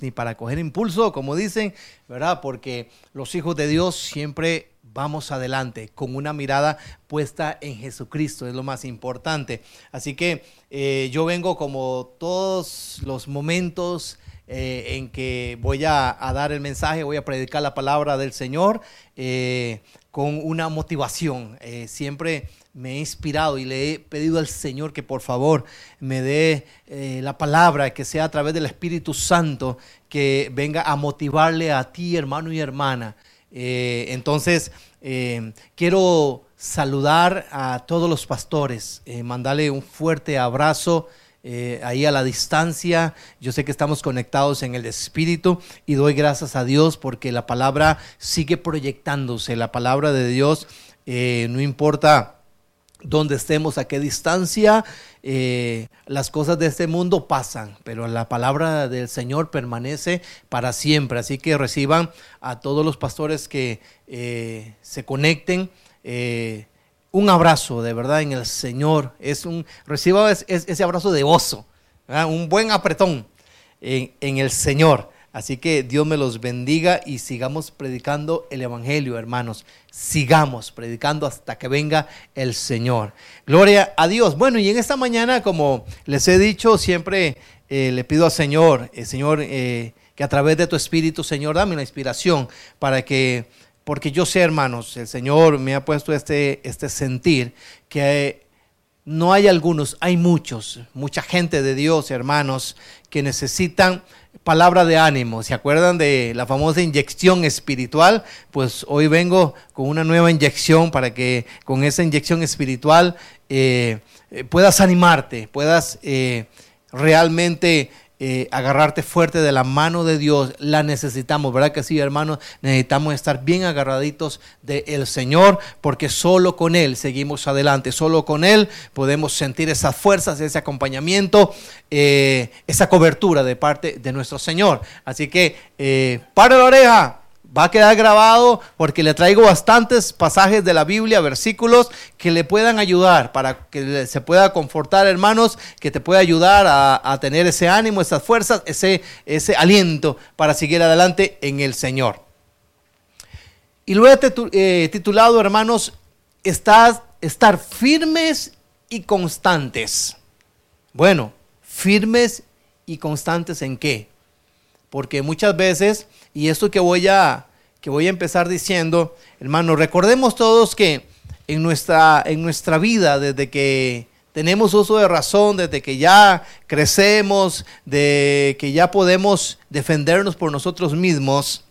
ni para coger impulso, como dicen, ¿verdad? Porque los hijos de Dios siempre vamos adelante con una mirada puesta en Jesucristo, es lo más importante. Así que eh, yo vengo como todos los momentos eh, en que voy a, dar el mensaje, voy a predicar la palabra del Señor eh, con una motivación. siempre me he inspirado y le he pedido al Señor que por favor me dé la palabra, que sea a través del Espíritu Santo, que venga a motivarle a ti, hermano y hermana, eh, entonces, eh, quiero saludar a todos los pastores, eh, mandarle un fuerte abrazo. ahí a la distancia. Yo sé que estamos conectados en el Espíritu y doy gracias a Dios porque la palabra sigue proyectándose. La palabra de Dios, no importa donde estemos, a qué distancia, eh, las cosas de este mundo pasan, pero la palabra del Señor permanece para siempre. Así que reciban a todos los pastores que eh, se conecten. Eh, un abrazo de verdad en el Señor. Es un, reciba ese abrazo de oso, un buen apretón en, en el Señor. Así que Dios me los bendiga y sigamos predicando el Evangelio, hermanos. Sigamos predicando hasta que venga el Señor. Gloria a Dios. Bueno, y en esta mañana, como les he dicho, siempre eh, le pido al Señor, el Señor, eh, que a través de tu Espíritu, Señor, dame la inspiración para que, porque yo sé, hermanos, el Señor me ha puesto este, este sentir que no hay algunos, hay muchos, mucha gente de Dios, hermanos, que necesitan palabra de ánimo. ¿Se acuerdan de la famosa inyección espiritual? Pues hoy vengo con una nueva inyección para que con esa inyección espiritual eh, eh, puedas animarte, puedas eh, realmente eh, agarrarte fuerte de la mano de Dios, la necesitamos, ¿verdad que sí, hermanos? Necesitamos estar bien agarraditos del Señor, porque solo con Él seguimos adelante, solo con Él podemos sentir esas fuerzas, ese acompañamiento, eh, esa cobertura de parte de nuestro Señor. Así que, eh, para la oreja, Va a quedar grabado porque le traigo bastantes pasajes de la Biblia, versículos que le puedan ayudar para que se pueda confortar, hermanos, que te pueda ayudar a, tener ese ánimo, esas fuerzas, ese, ese aliento para seguir adelante en el Señor. Y luego he titulado, hermanos, estar firmes y constantes. Bueno, firmes y constantes en qué? Porque muchas veces y esto que voy a, que voy a empezar diciendo, hermano, recordemos todos que en nuestra, en nuestra vida, desde que tenemos uso de razón, desde que ya crecemos, de que ya podemos defendernos por nosotros mismos,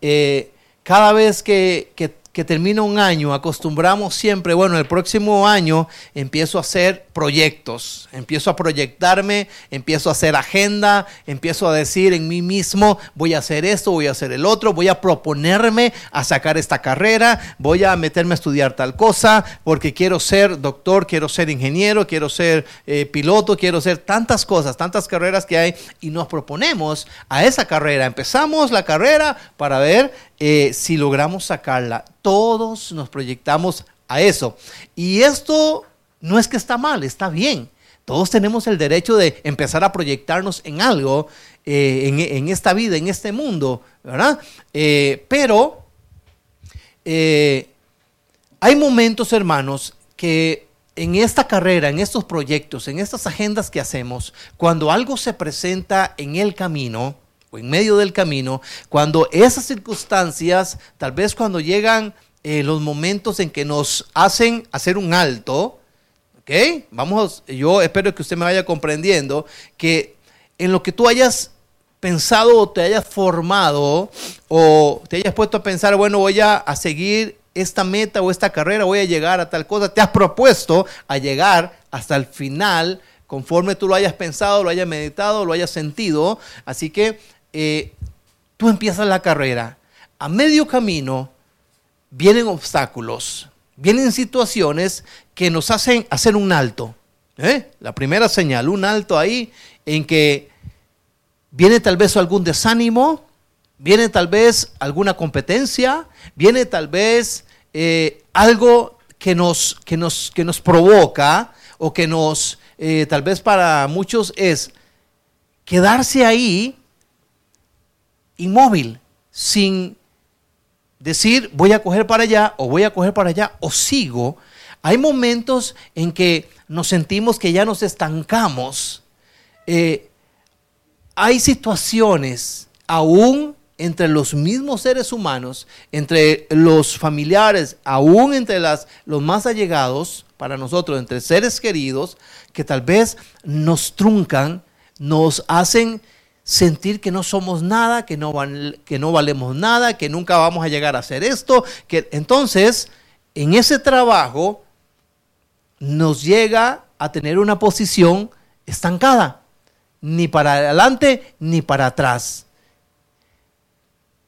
eh, cada vez que, que que termina un año, acostumbramos siempre, bueno, el próximo año empiezo a hacer proyectos, empiezo a proyectarme, empiezo a hacer agenda, empiezo a decir en mí mismo, voy a hacer esto, voy a hacer el otro, voy a proponerme a sacar esta carrera, voy a meterme a estudiar tal cosa, porque quiero ser doctor, quiero ser ingeniero, quiero ser eh, piloto, quiero ser tantas cosas, tantas carreras que hay, y nos proponemos a esa carrera. Empezamos la carrera para ver eh, si logramos sacarla. Todos nos proyectamos a eso. Y esto no es que está mal, está bien. Todos tenemos el derecho de empezar a proyectarnos en algo, eh, en, esta vida, en este mundo, ¿verdad? Eh, pero hay momentos, hermanos, que en esta carrera, en estos proyectos, en estas agendas que hacemos, cuando algo se presenta en el camino, en medio del camino, cuando esas circunstancias, tal vez cuando llegan eh, los momentos en que nos hacen hacer un alto, ¿ok? Vamos, yo espero que usted me vaya comprendiendo que en lo que tú hayas pensado o te hayas formado o te hayas puesto a pensar, bueno, voy a, a seguir esta meta o esta carrera, voy a llegar a tal cosa, te has propuesto a llegar hasta el final conforme tú lo hayas pensado, lo hayas meditado, lo hayas sentido. Así que eh, tú empiezas la carrera, a medio camino vienen obstáculos, vienen situaciones que nos hacen hacer un alto. ¿eh? La primera señal, un alto ahí en que viene tal vez algún desánimo, viene tal vez alguna competencia, viene tal vez eh, algo que nos, que, nos, que nos provoca o que nos, tal vez para muchos es quedarse ahí inmóvil, sin decir voy a coger para allá o voy a coger para allá o sigo. Hay momentos en que nos sentimos que ya nos estancamos. Eh, hay situaciones aún entre los mismos seres humanos, entre los familiares, aún entre las, los más allegados para nosotros, entre seres queridos, que tal vez nos truncan, nos hacen sentir que no somos nada, que no, que no valemos nada, que nunca vamos a llegar a hacer esto, que entonces en ese trabajo nos llega a tener una posición estancada, ni para adelante ni para atrás.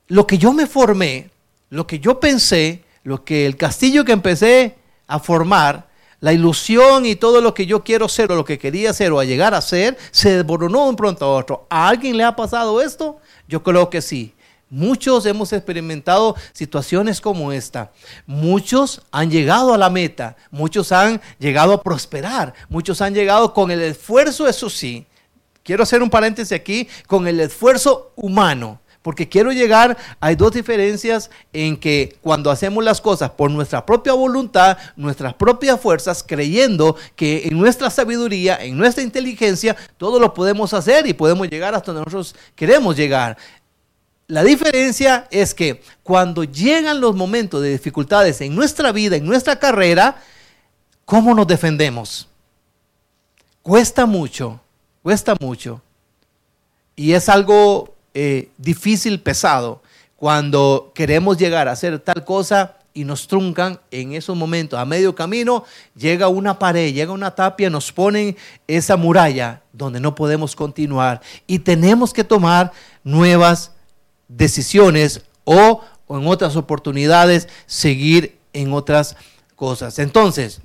Lo que yo me formé, lo que yo pensé, lo que el castillo que empecé a formar, la ilusión y todo lo que yo quiero ser o lo que quería ser o a llegar a ser, se desboronó de un pronto a otro. ¿A alguien le ha pasado esto? Yo creo que sí. Muchos hemos experimentado situaciones como esta. Muchos han llegado a la meta, muchos han llegado a prosperar, muchos han llegado con el esfuerzo, eso sí. Quiero hacer un paréntesis aquí, con el esfuerzo humano porque quiero llegar, hay dos diferencias en que cuando hacemos las cosas por nuestra propia voluntad, nuestras propias fuerzas, creyendo que en nuestra sabiduría, en nuestra inteligencia, todo lo podemos hacer y podemos llegar hasta donde nosotros queremos llegar. La diferencia es que cuando llegan los momentos de dificultades en nuestra vida, en nuestra carrera, ¿cómo nos defendemos? Cuesta mucho, cuesta mucho. Y es algo eh, difícil, pesado, cuando queremos llegar a hacer tal cosa y nos truncan en esos momentos. A medio camino llega una pared, llega una tapia, nos ponen esa muralla donde no podemos continuar y tenemos que tomar nuevas decisiones o, o en otras oportunidades seguir en otras cosas. Entonces,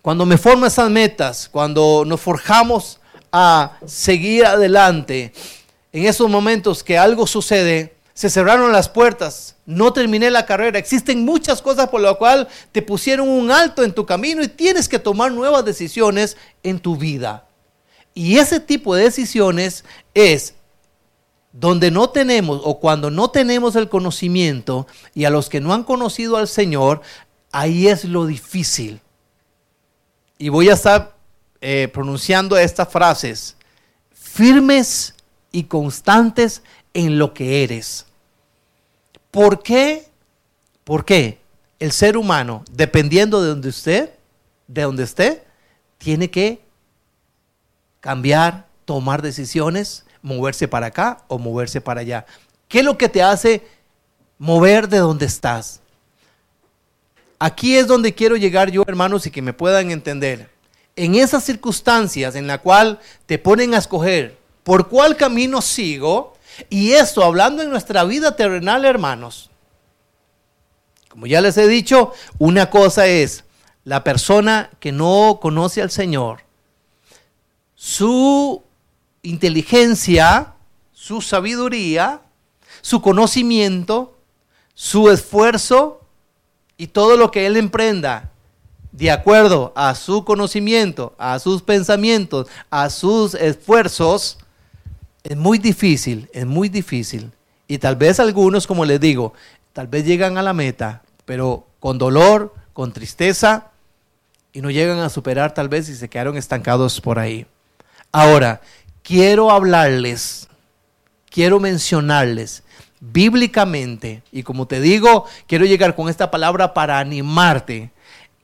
cuando me formo esas metas, cuando nos forjamos a seguir adelante, en esos momentos que algo sucede, se cerraron las puertas, no terminé la carrera, existen muchas cosas por lo cual te pusieron un alto en tu camino y tienes que tomar nuevas decisiones en tu vida. Y ese tipo de decisiones es donde no tenemos o cuando no tenemos el conocimiento y a los que no han conocido al Señor, ahí es lo difícil. Y voy a estar eh, pronunciando estas frases, firmes y constantes en lo que eres. ¿Por qué? ¿Por qué? El ser humano, dependiendo de donde usted, de donde esté, tiene que cambiar, tomar decisiones, moverse para acá o moverse para allá. ¿Qué es lo que te hace mover de donde estás? Aquí es donde quiero llegar yo, hermanos, y que me puedan entender. En esas circunstancias en la cual te ponen a escoger ¿Por cuál camino sigo? Y esto hablando en nuestra vida terrenal, hermanos. Como ya les he dicho, una cosa es la persona que no conoce al Señor. Su inteligencia, su sabiduría, su conocimiento, su esfuerzo y todo lo que él emprenda de acuerdo a su conocimiento, a sus pensamientos, a sus esfuerzos, es muy difícil, es muy difícil. Y tal vez algunos, como les digo, tal vez llegan a la meta, pero con dolor, con tristeza, y no llegan a superar tal vez y se quedaron estancados por ahí. Ahora, quiero hablarles, quiero mencionarles bíblicamente, y como te digo, quiero llegar con esta palabra para animarte,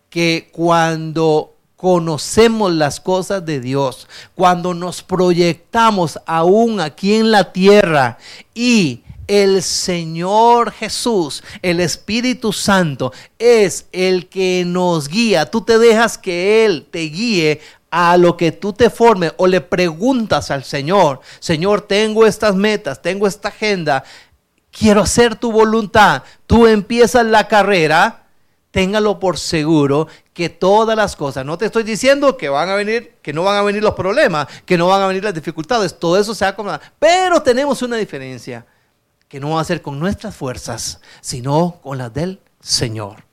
que cuando conocemos las cosas de Dios, cuando nos proyectamos aún aquí en la tierra y el Señor Jesús, el Espíritu Santo, es el que nos guía. Tú te dejas que Él te guíe a lo que tú te formes o le preguntas al Señor, Señor, tengo estas metas, tengo esta agenda, quiero hacer tu voluntad. Tú empiezas la carrera, téngalo por seguro que todas las cosas, no te estoy diciendo que van a venir, que no van a venir los problemas, que no van a venir las dificultades, todo eso se va a pero tenemos una diferencia, que no va a ser con nuestras fuerzas, sino con las del Señor.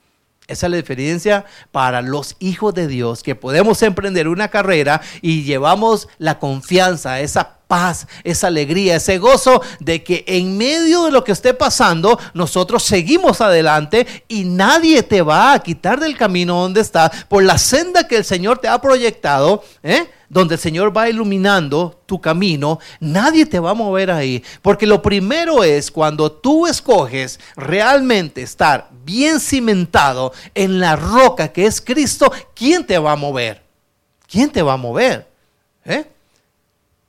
Esa es la diferencia para los hijos de Dios, que podemos emprender una carrera y llevamos la confianza, esa paz, esa alegría, ese gozo de que en medio de lo que esté pasando, nosotros seguimos adelante y nadie te va a quitar del camino donde está por la senda que el Señor te ha proyectado, ¿eh? donde el Señor va iluminando tu camino, nadie te va a mover ahí. Porque lo primero es cuando tú escoges realmente estar bien cimentado en la roca que es Cristo, ¿quién te va a mover? ¿Quién te va a mover? ¿Eh?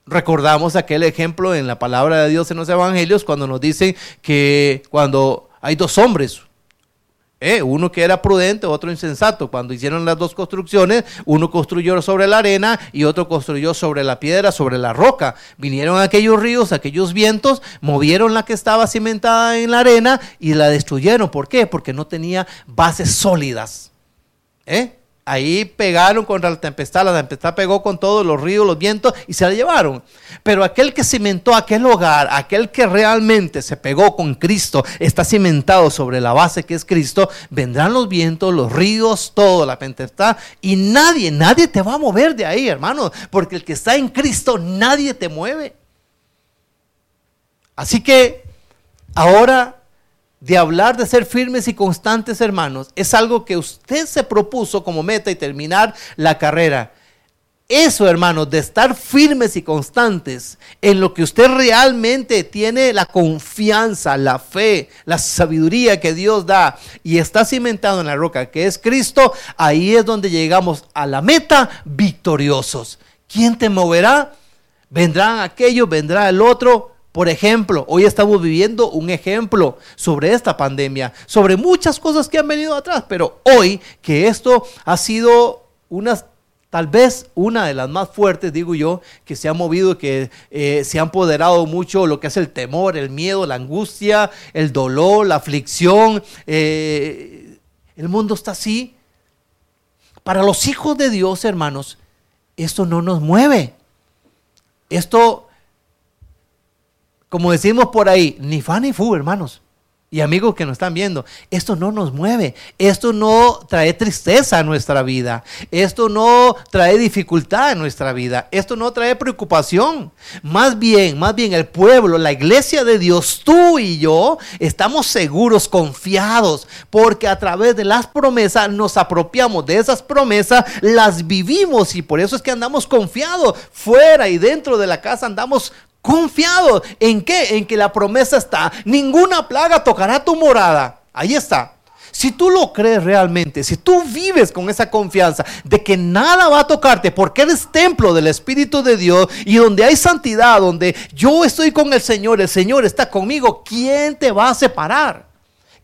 Recordamos aquel ejemplo en la palabra de Dios en los evangelios cuando nos dicen que cuando hay dos hombres, ¿eh? uno que era prudente, otro insensato. Cuando hicieron las dos construcciones, uno construyó sobre la arena y otro construyó sobre la piedra, sobre la roca. Vinieron aquellos ríos, aquellos vientos, movieron la que estaba cimentada en la arena y la destruyeron. ¿Por qué? Porque no tenía bases sólidas. ¿Eh? Ahí pegaron contra la tempestad, la tempestad pegó con todos los ríos, los vientos y se la llevaron. Pero aquel que cimentó aquel hogar, aquel que realmente se pegó con Cristo, está cimentado sobre la base que es Cristo, vendrán los vientos, los ríos, todo, la tempestad y nadie, nadie te va a mover de ahí, hermano, porque el que está en Cristo, nadie te mueve. Así que ahora de hablar de ser firmes y constantes, hermanos, es algo que usted se propuso como meta y terminar la carrera. Eso, hermanos, de estar firmes y constantes en lo que usted realmente tiene la confianza, la fe, la sabiduría que Dios da y está cimentado en la roca que es Cristo, ahí es donde llegamos a la meta victoriosos. ¿Quién te moverá? Vendrán aquellos, vendrá el otro, por ejemplo, hoy estamos viviendo un ejemplo sobre esta pandemia, sobre muchas cosas que han venido atrás, pero hoy que esto ha sido una, tal vez una de las más fuertes, digo yo, que se ha movido, que eh, se ha empoderado mucho lo que es el temor, el miedo, la angustia, el dolor, la aflicción. Eh, el mundo está así. Para los hijos de Dios, hermanos, esto no nos mueve. Esto como decimos por ahí, ni fan ni fu, hermanos. Y amigos que nos están viendo, esto no nos mueve, esto no trae tristeza a nuestra vida, esto no trae dificultad a nuestra vida, esto no trae preocupación. Más bien, más bien el pueblo, la iglesia de Dios, tú y yo, estamos seguros, confiados, porque a través de las promesas nos apropiamos de esas promesas, las vivimos y por eso es que andamos confiados. Fuera y dentro de la casa andamos Confiado. ¿En qué? En que la promesa está. Ninguna plaga tocará tu morada. Ahí está. Si tú lo crees realmente, si tú vives con esa confianza de que nada va a tocarte porque eres templo del Espíritu de Dios y donde hay santidad, donde yo estoy con el Señor, el Señor está conmigo, ¿quién te va a separar?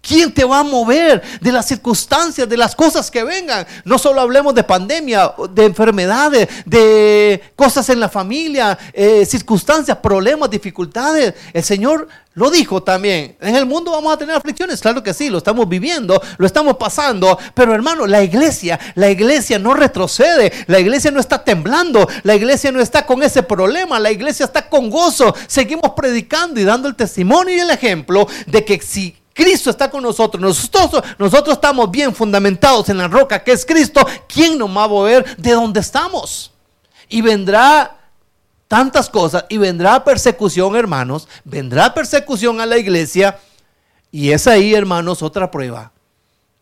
¿Quién te va a mover de las circunstancias, de las cosas que vengan? No solo hablemos de pandemia, de enfermedades, de cosas en la familia, eh, circunstancias, problemas, dificultades. El Señor lo dijo también. En el mundo vamos a tener aflicciones, claro que sí, lo estamos viviendo, lo estamos pasando. Pero hermano, la iglesia, la iglesia no retrocede, la iglesia no está temblando, la iglesia no está con ese problema, la iglesia está con gozo. Seguimos predicando y dando el testimonio y el ejemplo de que si Cristo está con nosotros. nosotros. Estamos bien fundamentados en la roca que es Cristo. ¿Quién nos va a mover de donde estamos? Y vendrá tantas cosas y vendrá persecución, hermanos. Vendrá persecución a la iglesia. Y es ahí, hermanos, otra prueba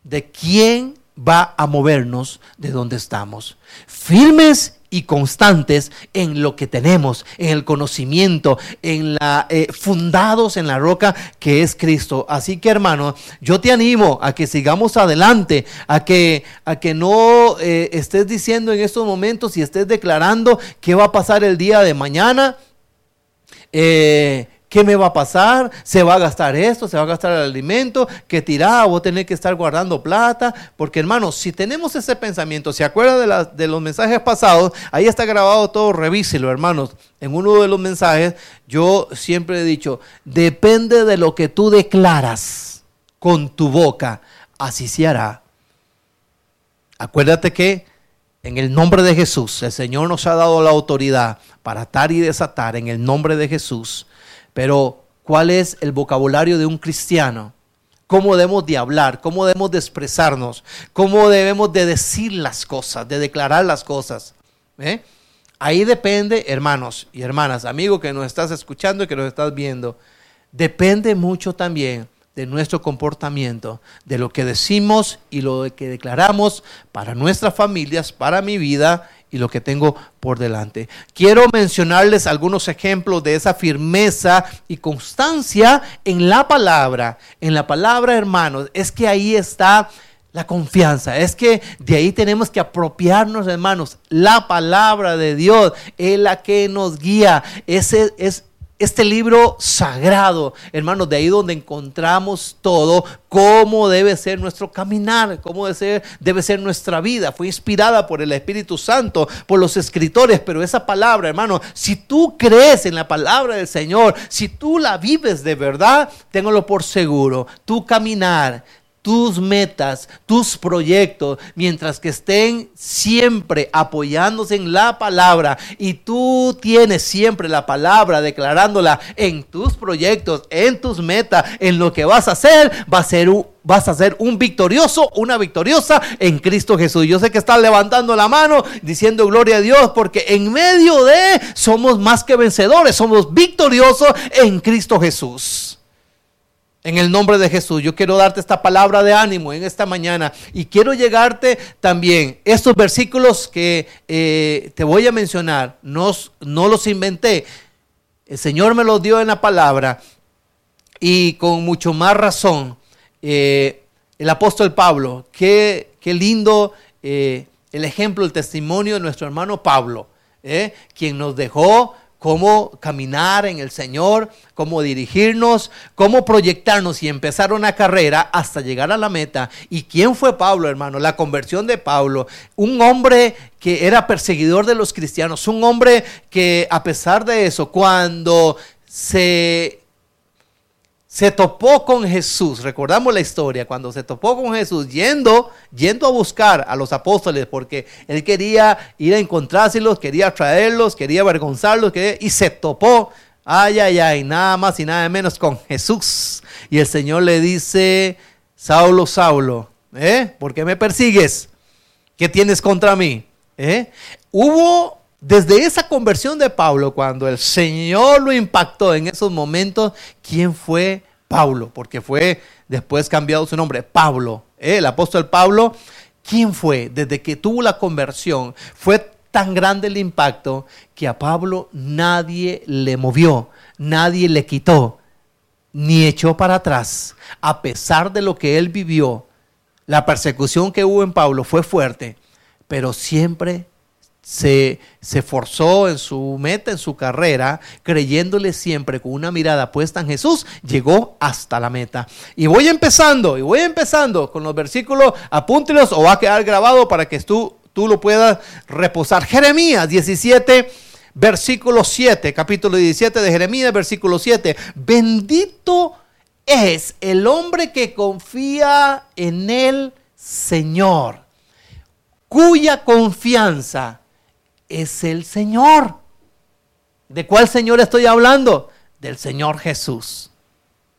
de quién va a movernos de donde estamos. Firmes y constantes en lo que tenemos, en el conocimiento, en la eh, fundados en la roca que es Cristo. Así que hermano, yo te animo a que sigamos adelante, a que a que no eh, estés diciendo en estos momentos y estés declarando qué va a pasar el día de mañana. Eh, ¿Qué me va a pasar? ¿Se va a gastar esto? ¿Se va a gastar el alimento? ¿Qué tirada? ¿Voy a tener que estar guardando plata? Porque hermanos, si tenemos ese pensamiento, ¿se acuerda de, de los mensajes pasados? Ahí está grabado todo, revíselo hermanos. En uno de los mensajes yo siempre he dicho, depende de lo que tú declaras con tu boca, así se hará. Acuérdate que en el nombre de Jesús, el Señor nos ha dado la autoridad para atar y desatar en el nombre de Jesús. Pero, ¿cuál es el vocabulario de un cristiano? ¿Cómo debemos de hablar? ¿Cómo debemos de expresarnos? ¿Cómo debemos de decir las cosas, de declarar las cosas? ¿Eh? Ahí depende, hermanos y hermanas, amigo que nos estás escuchando y que nos estás viendo, depende mucho también de nuestro comportamiento, de lo que decimos y lo que declaramos para nuestras familias, para mi vida y lo que tengo por delante. Quiero mencionarles algunos ejemplos de esa firmeza y constancia en la palabra. En la palabra, hermanos, es que ahí está la confianza. Es que de ahí tenemos que apropiarnos, hermanos. La palabra de Dios es la que nos guía. Ese es este libro sagrado, hermanos, de ahí donde encontramos todo, cómo debe ser nuestro caminar, cómo debe ser, debe ser nuestra vida. Fue inspirada por el Espíritu Santo, por los escritores, pero esa palabra, hermano, si tú crees en la palabra del Señor, si tú la vives de verdad, téngalo por seguro, tu caminar tus metas, tus proyectos, mientras que estén siempre apoyándose en la palabra y tú tienes siempre la palabra declarándola en tus proyectos, en tus metas, en lo que vas a hacer, va a ser un, vas a ser un victorioso, una victoriosa en Cristo Jesús. Yo sé que estás levantando la mano diciendo gloria a Dios porque en medio de somos más que vencedores, somos victoriosos en Cristo Jesús. En el nombre de Jesús, yo quiero darte esta palabra de ánimo en esta mañana y quiero llegarte también. Estos versículos que eh, te voy a mencionar, no, no los inventé. El Señor me los dio en la palabra y con mucho más razón. Eh, el apóstol Pablo, qué, qué lindo eh, el ejemplo, el testimonio de nuestro hermano Pablo, quien nos dejó cómo caminar en el Señor, cómo dirigirnos, cómo proyectarnos y empezar una carrera hasta llegar a la meta. ¿Y quién fue Pablo, hermano? La conversión de Pablo, un hombre que era perseguidor de los cristianos, un hombre que a pesar de eso, cuando se se topó con Jesús. Recordamos la historia, cuando se topó con Jesús, yendo, yendo a buscar a los apóstoles, porque él quería ir a encontrárselos, quería traerlos, quería avergonzarlos, y se topó, ay, ay, ay, nada más y nada menos con Jesús. Y el Señor le dice, Saulo, Saulo, ¿eh? ¿por qué me persigues? ¿Qué tienes contra mí? ¿Eh? Hubo desde esa conversión de Pablo, cuando el Señor lo impactó en esos momentos, ¿quién fue Pablo? Porque fue después cambiado su nombre, Pablo. ¿eh? El apóstol Pablo, ¿quién fue? Desde que tuvo la conversión, fue tan grande el impacto que a Pablo nadie le movió, nadie le quitó, ni echó para atrás. A pesar de lo que él vivió, la persecución que hubo en Pablo fue fuerte, pero siempre se, se forzó en su meta, en su carrera, creyéndole siempre con una mirada puesta en Jesús, llegó hasta la meta. Y voy empezando, y voy empezando con los versículos, apúntelos o va a quedar grabado para que tú, tú lo puedas reposar. Jeremías 17, versículo 7, capítulo 17 de Jeremías, versículo 7. Bendito es el hombre que confía en el Señor, cuya confianza es el Señor. ¿De cuál Señor estoy hablando? Del Señor Jesús,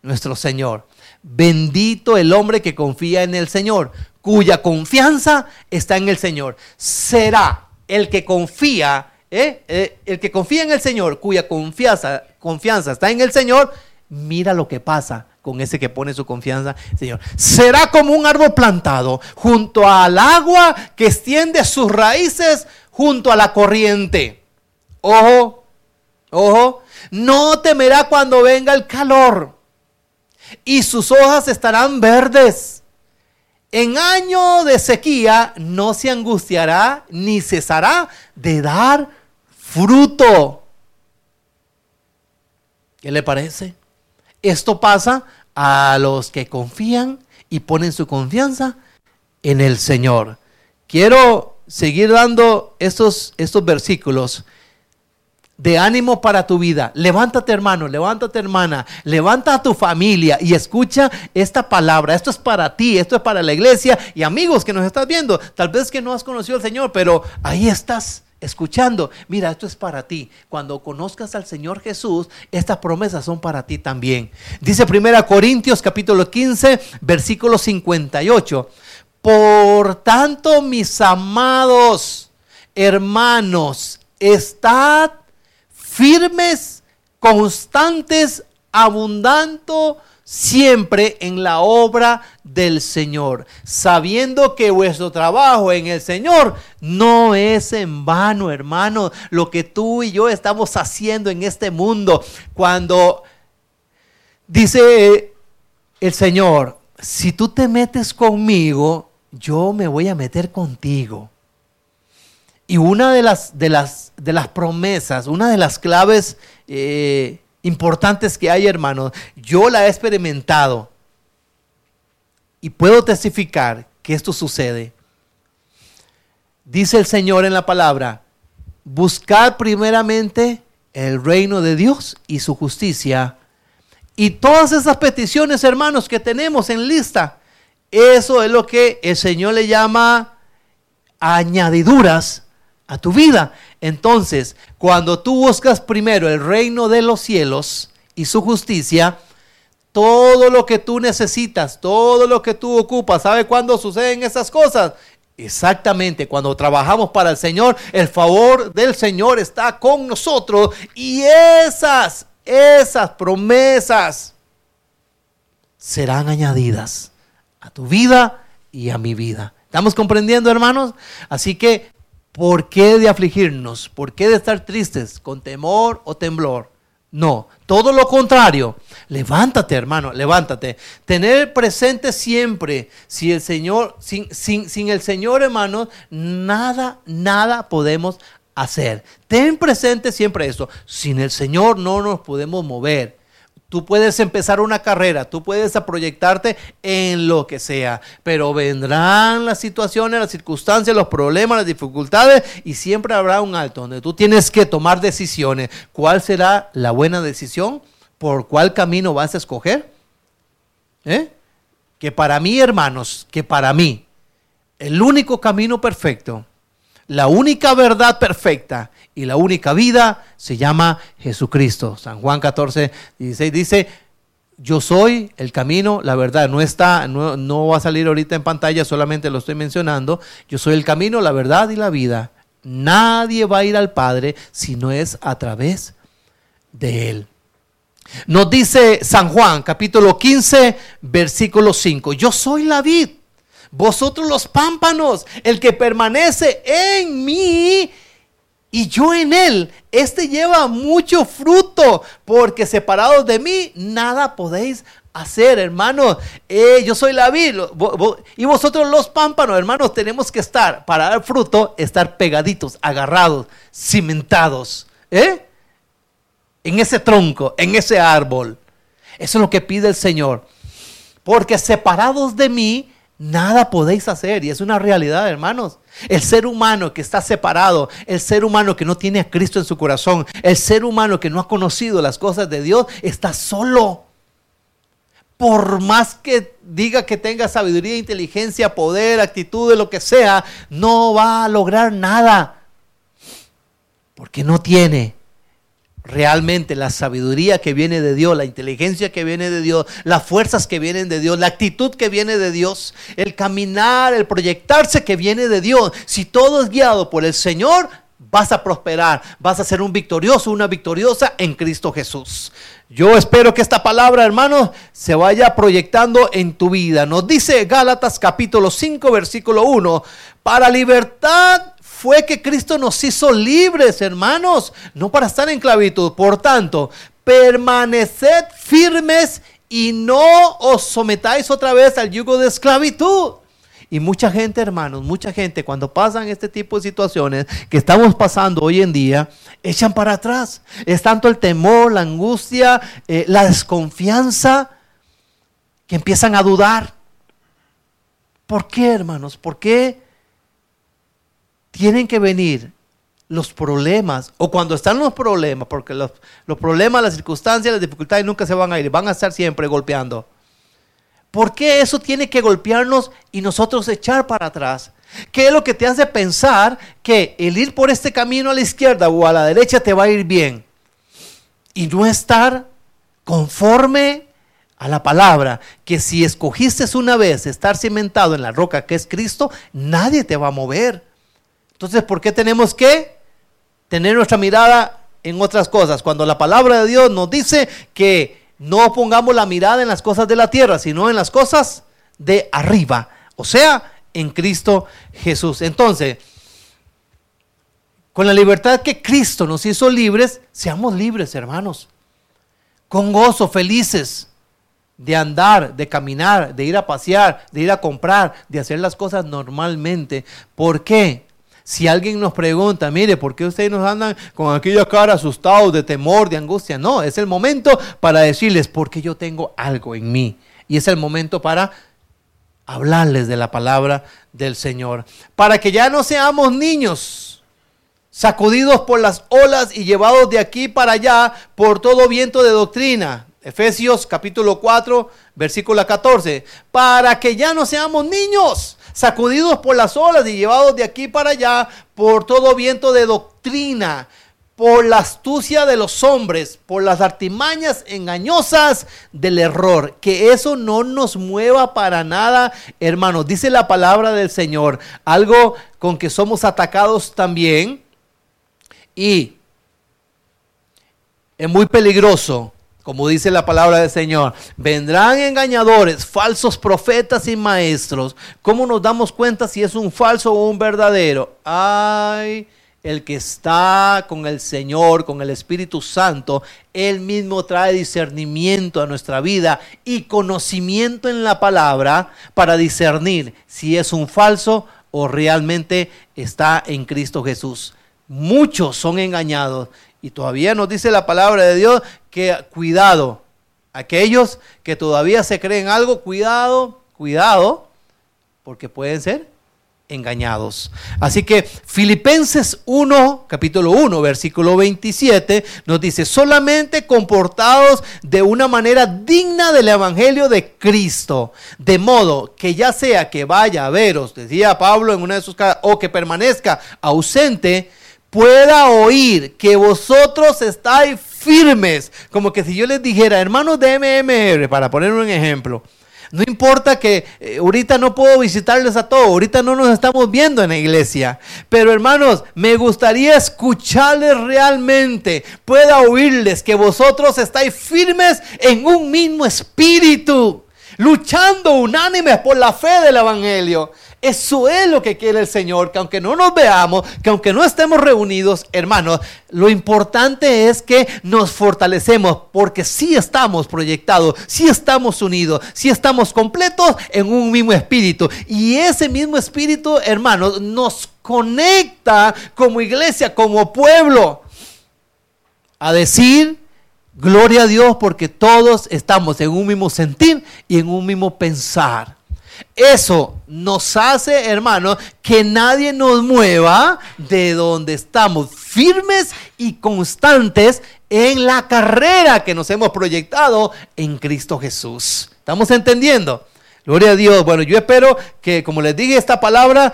nuestro Señor. Bendito el hombre que confía en el Señor, cuya confianza está en el Señor. Será el que confía, ¿eh? Eh, el que confía en el Señor, cuya confianza, confianza está en el Señor, mira lo que pasa con ese que pone su confianza, Señor. Será como un árbol plantado junto al agua que extiende sus raíces junto a la corriente. Ojo, ojo, no temerá cuando venga el calor y sus hojas estarán verdes. En año de sequía no se angustiará ni cesará de dar fruto. ¿Qué le parece? Esto pasa a los que confían y ponen su confianza en el Señor. Quiero seguir dando estos, estos versículos de ánimo para tu vida. Levántate hermano, levántate hermana, levanta a tu familia y escucha esta palabra. Esto es para ti, esto es para la iglesia y amigos que nos estás viendo. Tal vez que no has conocido al Señor, pero ahí estás escuchando. Mira, esto es para ti. Cuando conozcas al Señor Jesús, estas promesas son para ti también. Dice 1 Corintios capítulo 15, versículo 58. Por tanto, mis amados hermanos estad firmes, constantes, abundando siempre en la obra del Señor, sabiendo que vuestro trabajo en el Señor no es en vano, hermano, lo que tú y yo estamos haciendo en este mundo. Cuando dice el Señor, si tú te metes conmigo, yo me voy a meter contigo. Y una de las, de las, de las promesas, una de las claves eh, importantes que hay, hermanos, yo la he experimentado y puedo testificar que esto sucede. Dice el Señor en la palabra, buscad primeramente el reino de Dios y su justicia. Y todas esas peticiones, hermanos, que tenemos en lista, eso es lo que el Señor le llama añadiduras a tu vida. Entonces, cuando tú buscas primero el reino de los cielos y su justicia, todo lo que tú necesitas, todo lo que tú ocupas, ¿sabe cuándo suceden esas cosas? Exactamente, cuando trabajamos para el Señor, el favor del Señor está con nosotros y esas, esas promesas serán añadidas a tu vida y a mi vida. ¿Estamos comprendiendo, hermanos? Así que ¿Por qué de afligirnos? ¿Por qué de estar tristes con temor o temblor? No, todo lo contrario. Levántate, hermano, levántate. Tener presente siempre, si el Señor, sin, sin el Señor, hermano, nada, nada podemos hacer. Ten presente siempre esto. Sin el Señor no nos podemos mover. Tú puedes empezar una carrera, tú puedes proyectarte en lo que sea, pero vendrán las situaciones, las circunstancias, los problemas, las dificultades y siempre habrá un alto donde tú tienes que tomar decisiones. ¿Cuál será la buena decisión? ¿Por cuál camino vas a escoger? ¿Eh? Que para mí, hermanos, que para mí, el único camino perfecto, la única verdad perfecta y la única vida se llama Jesucristo. San Juan 14, 16 dice, yo soy el camino, la verdad, no está, no, va a salir ahorita en pantalla, solamente lo estoy mencionando. Yo soy el camino, la verdad y la vida. Nadie va a ir al Padre si no es a través de Él. Nos dice San Juan, capítulo 15, versículo 5, yo soy la vid, vosotros los pámpanos, el que permanece en mí y yo en él, este lleva mucho fruto, porque separados de mí nada podéis hacer, hermanos. Eh, yo soy la vid y vosotros los pámpanos, hermanos, tenemos que estar, para dar fruto, estar pegaditos, agarrados, cimentados, ¿eh? En ese tronco, en ese árbol. Eso es lo que pide el Señor. Porque separados de mí, nada podéis hacer. Y es una realidad, hermanos. El ser humano que está separado, el ser humano que no tiene a Cristo en su corazón, el ser humano que no ha conocido las cosas de Dios, está solo. Por más que diga que tenga sabiduría, inteligencia, poder, actitud, lo que sea, no va a lograr nada. Porque no tiene realmente la sabiduría que viene de Dios, la inteligencia que viene de Dios, las fuerzas que vienen de Dios, la actitud que viene de Dios, el caminar, el proyectarse que viene de Dios. Si todo es guiado por el Señor, vas a prosperar, vas a ser un victorioso, una victoriosa en Cristo Jesús. Yo espero que esta palabra, hermanos, se vaya proyectando en tu vida. Nos dice Gálatas capítulo 5, versículo 1, para libertad fue que Cristo nos hizo libres, hermanos, no para estar en esclavitud. Por tanto, permaneced firmes y no os sometáis otra vez al yugo de esclavitud. Y mucha gente, hermanos, mucha gente cuando pasan este tipo de situaciones que estamos pasando hoy en día, echan para atrás. Es tanto el temor, la angustia, eh, la desconfianza, que empiezan a dudar. ¿Por qué, hermanos? ¿Por qué? tienen que venir los problemas, o cuando están los problemas, porque los, problemas, las circunstancias, las dificultades nunca se van a ir, van a estar siempre golpeando. ¿Por qué eso tiene que golpearnos y nosotros echar para atrás? ¿Qué es lo que te hace pensar que el ir por este camino a la izquierda o a la derecha te va a ir bien? Y no estar conforme a la palabra, que si escogiste una vez estar cimentado en la roca que es Cristo, nadie te va a mover. Entonces, ¿por qué tenemos que tener nuestra mirada en otras cosas. Cuando la palabra de Dios nos dice que no pongamos la mirada en las cosas de la tierra, sino en las cosas de arriba. O sea, en Cristo Jesús. Entonces, con la libertad que Cristo nos hizo libres, seamos libres, hermanos. Con gozo, felices de andar, de caminar, de ir a pasear, de ir a comprar, de hacer las cosas normalmente. ¿Por qué? Si alguien nos pregunta, mire, ¿por qué ustedes nos andan con aquella cara asustados, de temor, de angustia? No, es el momento para decirles, porque yo tengo algo en mí. Y es el momento para hablarles de la palabra del Señor. Para que ya no seamos niños, sacudidos por las olas y llevados de aquí para allá por todo viento de doctrina. Efesios capítulo 4, versículo 14. Para que ya no seamos niños sacudidos por las olas y llevados de aquí para allá por todo viento de doctrina, por la astucia de los hombres, por las artimañas engañosas del error. Que eso no nos mueva para nada, hermanos. Dice la palabra del Señor, algo con que somos atacados también y es muy peligroso como dice la palabra del Señor, vendrán engañadores, falsos profetas y maestros. ¿Cómo nos damos cuenta si es un falso o un verdadero? Ay, el que está con el Señor, con el Espíritu Santo, Él mismo trae discernimiento a nuestra vida y conocimiento en la palabra para discernir si es un falso o realmente está en Cristo Jesús. Muchos son engañados y todavía nos dice la palabra de Dios que cuidado, aquellos que todavía se creen algo, cuidado, cuidado, porque pueden ser engañados. Así que Filipenses 1, capítulo 1, versículo 27, nos dice, solamente comportados de una manera digna del Evangelio de Cristo, de modo que ya sea que vaya a veros, decía Pablo en una de sus cartas, o que permanezca ausente, pueda oír que vosotros estáis firmes. Como que si yo les dijera, hermanos de MMR, para poner un ejemplo, no importa que eh, ahorita no puedo visitarles a todos, ahorita no nos estamos viendo en la iglesia, pero hermanos, me gustaría escucharles realmente, pueda oírles que vosotros estáis firmes en un mismo espíritu, luchando unánimes por la fe del Evangelio. Eso es lo que quiere el Señor, que aunque no nos veamos, que aunque no estemos reunidos, hermanos, lo importante es que nos fortalecemos, porque sí estamos proyectados, sí estamos unidos, sí estamos completos en un mismo espíritu. Y ese mismo espíritu, hermanos, nos conecta como iglesia, como pueblo, a decir, gloria a Dios, porque todos estamos en un mismo sentir y en un mismo pensar. Eso nos hace, hermanos, que nadie nos mueva de donde estamos firmes y constantes en la carrera que nos hemos proyectado en Cristo Jesús. ¿Estamos entendiendo? Gloria a Dios. Bueno, yo espero que, como les dije, esta palabra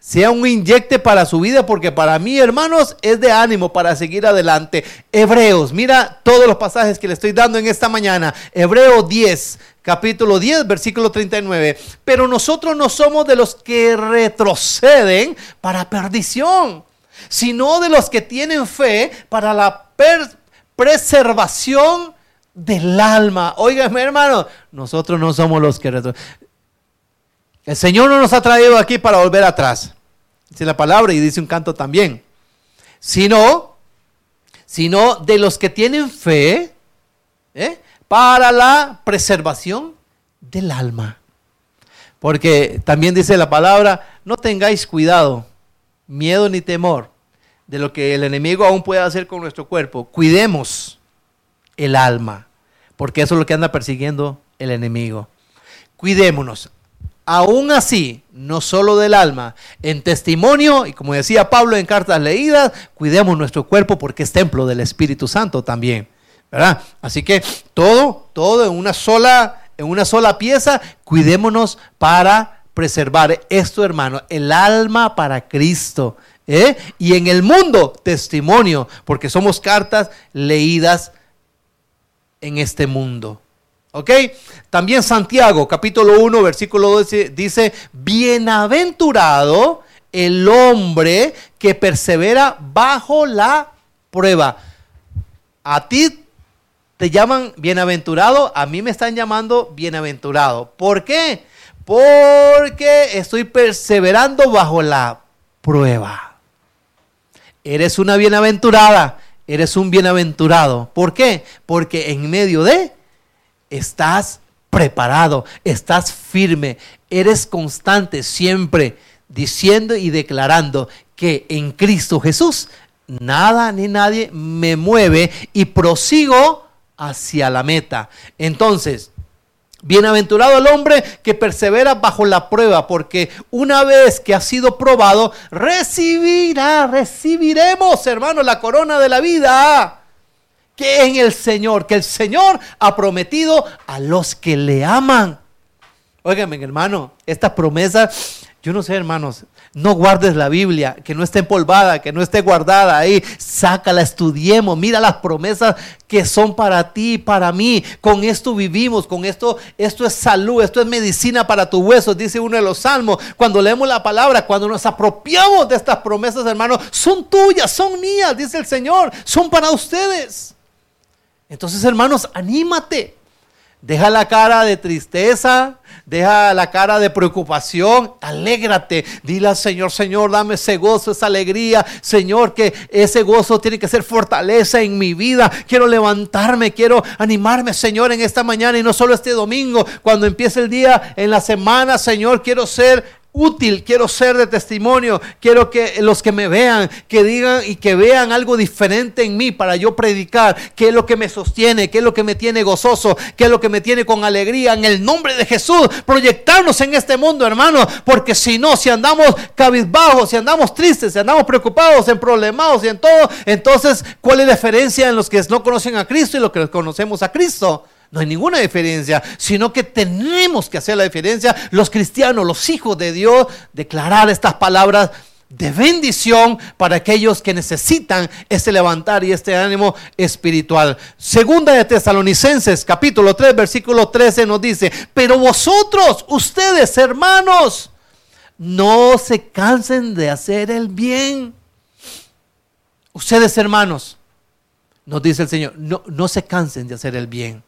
sea un inyecte para su vida, porque para mí, hermanos, es de ánimo para seguir adelante. Hebreos, mira todos los pasajes que le estoy dando en esta mañana. Hebreo 10, capítulo 10, versículo 39. Pero nosotros no somos de los que retroceden para perdición, sino de los que tienen fe para la preservación del alma. Óigame, hermano, nosotros no somos los que retroceden. El Señor no nos ha traído aquí para volver atrás. Dice la palabra y dice un canto también. Sino, sino de los que tienen fe ¿eh? para la preservación del alma. Porque también dice la palabra, no tengáis cuidado, miedo ni temor de lo que el enemigo aún puede hacer con nuestro cuerpo. Cuidemos el alma, porque eso es lo que anda persiguiendo el enemigo. Cuidémonos aún así, no solo del alma, en testimonio, y como decía Pablo en cartas leídas, cuidemos nuestro cuerpo porque es templo del Espíritu Santo también. ¿verdad? Así que todo, todo en una sola, en una sola pieza, cuidémonos para preservar esto, hermano, el alma para Cristo. ¿eh? Y en el mundo, testimonio, porque somos cartas leídas en este mundo. ¿Ok? También Santiago, capítulo 1, versículo 12, dice, bienaventurado el hombre que persevera bajo la prueba. A ti te llaman bienaventurado, a mí me están llamando bienaventurado. ¿Por qué? Porque estoy perseverando bajo la prueba. Eres una bienaventurada, eres un bienaventurado. ¿Por qué? Porque en medio de estás preparado, estás firme, eres constante siempre diciendo y declarando que en Cristo Jesús nada ni nadie me mueve y prosigo hacia la meta. Entonces, Bienaventurado el hombre que persevera bajo la prueba, porque una vez que ha sido probado, recibirá, recibiremos, hermano, la corona de la vida que en el Señor, que el Señor ha prometido a los que le aman. Óigame, hermano, esta promesa, yo no sé, hermanos, no guardes la Biblia, que no esté empolvada, que no esté guardada ahí. Sácala, estudiemos, mira las promesas que son para ti para mí. Con esto vivimos, con esto, esto es salud, esto es medicina para tus huesos, dice uno de los salmos. Cuando leemos la palabra, cuando nos apropiamos de estas promesas, hermanos, son tuyas, son mías, dice el Señor, son para ustedes. Entonces, hermanos, anímate. Deja la cara de tristeza, deja la cara de preocupación, alégrate. Dile al Señor, Señor, dame ese gozo, esa alegría. Señor, que ese gozo tiene que ser fortaleza en mi vida. Quiero levantarme, quiero animarme, Señor, en esta mañana y no solo este domingo. Cuando empiece el día, en la semana, Señor, quiero ser útil, quiero ser de testimonio, quiero que los que me vean, que digan y que vean algo diferente en mí para yo predicar, qué es lo que me sostiene, qué es lo que me tiene gozoso, qué es lo que me tiene con alegría en el nombre de Jesús, proyectarnos en este mundo, hermano, porque si no, si andamos cabizbajos, si andamos tristes, si andamos preocupados, en problemados y en todo, entonces, ¿cuál es la diferencia en los que no conocen a Cristo y los que conocemos a Cristo? No hay ninguna diferencia, sino que tenemos que hacer la diferencia, los cristianos, los hijos de Dios, declarar estas palabras de bendición para aquellos que necesitan este levantar y este ánimo espiritual. Segunda de Tesalonicenses, capítulo 3, versículo 13 nos dice, pero vosotros, ustedes hermanos, no se cansen de hacer el bien. Ustedes hermanos, nos dice el Señor, no, no se cansen de hacer el bien.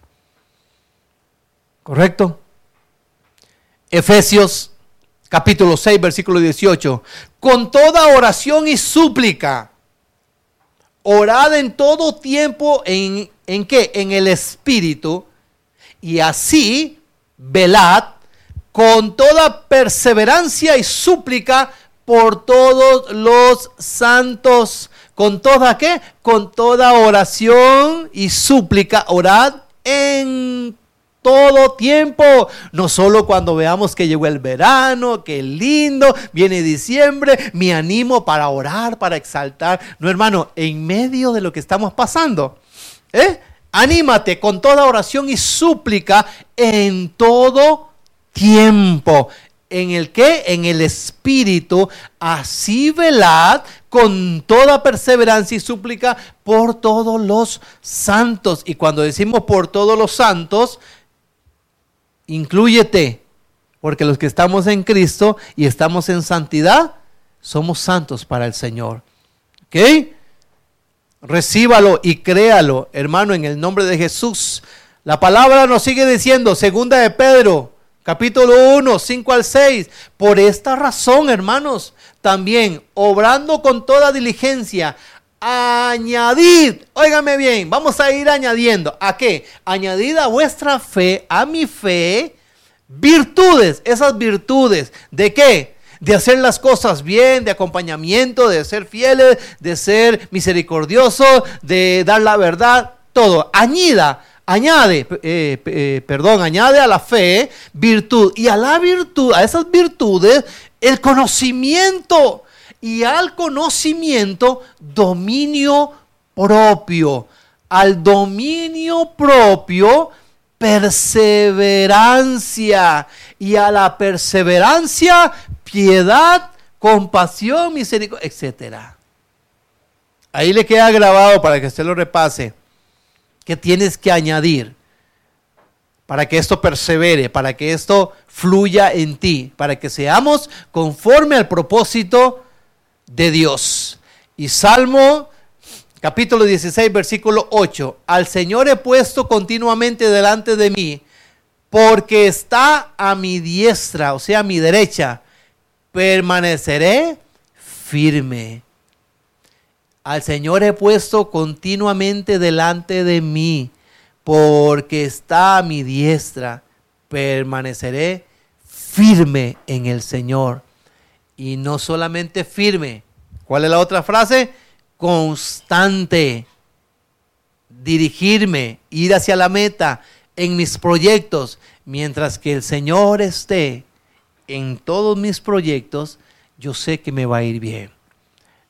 ¿Correcto? Efesios capítulo 6, versículo 18. Con toda oración y súplica, orad en todo tiempo en, en qué? En el Espíritu. Y así, velad con toda perseverancia y súplica por todos los santos. ¿Con toda qué? Con toda oración y súplica, orad en todo tiempo, no solo cuando veamos que llegó el verano, que lindo, viene diciembre, me animo para orar, para exaltar. No, hermano, en medio de lo que estamos pasando, ¿eh? anímate con toda oración y súplica en todo tiempo. ¿En el que En el Espíritu. Así velad con toda perseverancia y súplica por todos los santos. Y cuando decimos por todos los santos, incluyete, porque los que estamos en Cristo y estamos en santidad, somos santos para el Señor. ¿Ok? Recíbalo y créalo, hermano, en el nombre de Jesús. La palabra nos sigue diciendo, segunda de Pedro, capítulo 1, 5 al 6. Por esta razón, hermanos, también obrando con toda diligencia, añadid, óigame bien, vamos a ir añadiendo. ¿A qué? Añadid a vuestra fe, a mi fe, virtudes, esas virtudes. ¿De qué? De hacer las cosas bien, de acompañamiento, de ser fieles, de ser misericordioso, de dar la verdad, todo. Añida, añade, eh, eh, perdón, añade a la fe virtud y a la virtud, a esas virtudes, el conocimiento y al conocimiento dominio propio. Al dominio propio, perseverancia. Y a la perseverancia, piedad, compasión, misericordia, etc. Ahí le queda grabado para que usted lo repase. ¿Qué tienes que añadir? para que esto persevere, para que esto fluya en ti, para que seamos conforme al propósito de Dios. Y Salmo capítulo 16, versículo 8, al Señor he puesto continuamente delante de mí, porque está a mi diestra, o sea, a mi derecha, permaneceré firme. Al Señor he puesto continuamente delante de mí, porque está a mi diestra, permaneceré firme en el Señor. Y no solamente firme. ¿Cuál es la otra frase? Constante. Dirigirme, ir hacia la meta en mis proyectos, mientras que el Señor esté en todos mis proyectos, yo sé que me va a ir bien.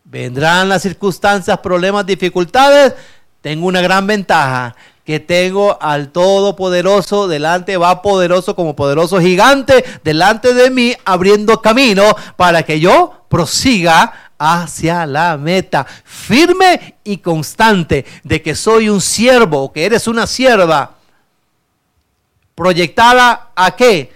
Vendrán las circunstancias, problemas, dificultades. Tengo una gran ventaja, que tengo al Todopoderoso delante, va poderoso como poderoso gigante delante de mí, abriendo camino para que yo prosiga hacia la meta, firme y constante de que soy un siervo, que eres una sierva, proyectada a qué?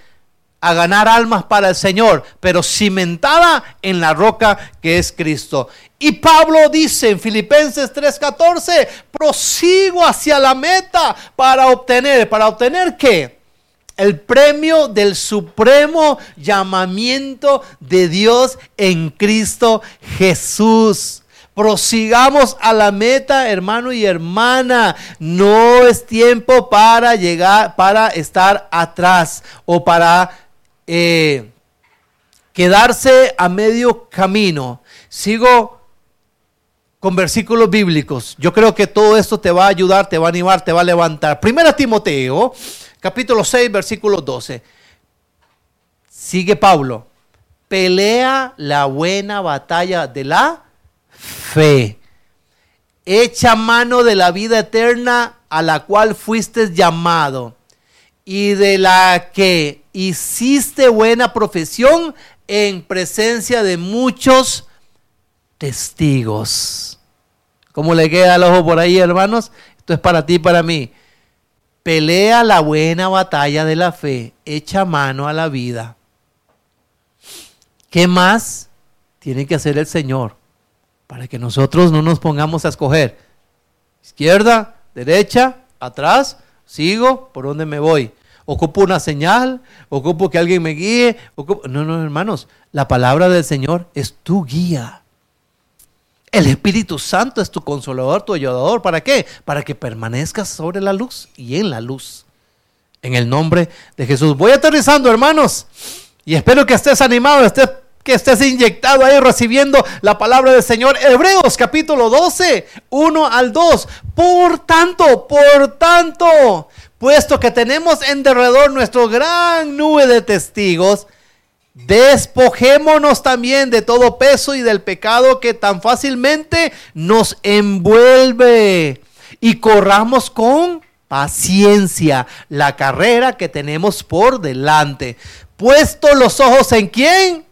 A ganar almas para el Señor, pero cimentada en la roca que es Cristo. Y Pablo dice en Filipenses 3:14, prosigo hacia la meta para obtener, para obtener qué? El premio del supremo llamamiento de Dios en Cristo Jesús. Prosigamos a la meta, hermano y hermana. No es tiempo para llegar, para estar atrás o para eh, quedarse a medio camino. Sigo con versículos bíblicos. Yo creo que todo esto te va a ayudar, te va a animar, te va a levantar. Primera Timoteo, capítulo 6, versículo 12. Sigue Pablo. Pelea la buena batalla de la fe. Echa mano de la vida eterna a la cual fuiste llamado y de la que hiciste buena profesión en presencia de muchos testigos. ¿Cómo le queda el ojo por ahí, hermanos? Esto es para ti y para mí. Pelea la buena batalla de la fe, echa mano a la vida. ¿Qué más tiene que hacer el Señor para que nosotros no nos pongamos a escoger? Izquierda, derecha, atrás sigo, ¿por dónde me voy? Ocupo una señal, ocupo que alguien me guíe. No, no, hermanos, la palabra del Señor es tu guía. El Espíritu Santo es tu consolador, tu ayudador. ¿Para qué? Para que permanezcas sobre la luz y en la luz. En el nombre de Jesús. Voy aterrizando, hermanos. Y espero que estés animado, estés que estés inyectado ahí recibiendo la palabra del Señor. Hebreos capítulo 12, 1 al 2. Por tanto, por tanto, puesto que tenemos en derredor nuestro gran nube de testigos, despojémonos también de todo peso y del pecado que tan fácilmente nos envuelve y corramos con paciencia la carrera que tenemos por delante. Puesto los ojos en quién?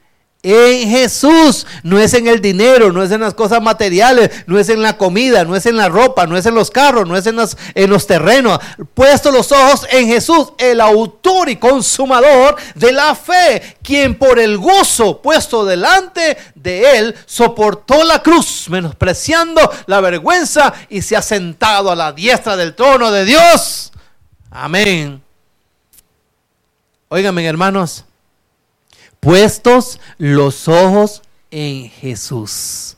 En Jesús. No es en el dinero, no es en las cosas materiales, no es en la comida, no es en la ropa, no es en los carros, no es en los, en los terrenos. Puesto los ojos en Jesús, el autor y consumador de la fe, quien por el gozo puesto delante de él soportó la cruz, menospreciando la vergüenza y se ha sentado a la diestra del trono de Dios. Amén. Óigame, hermanos puestos los ojos en Jesús.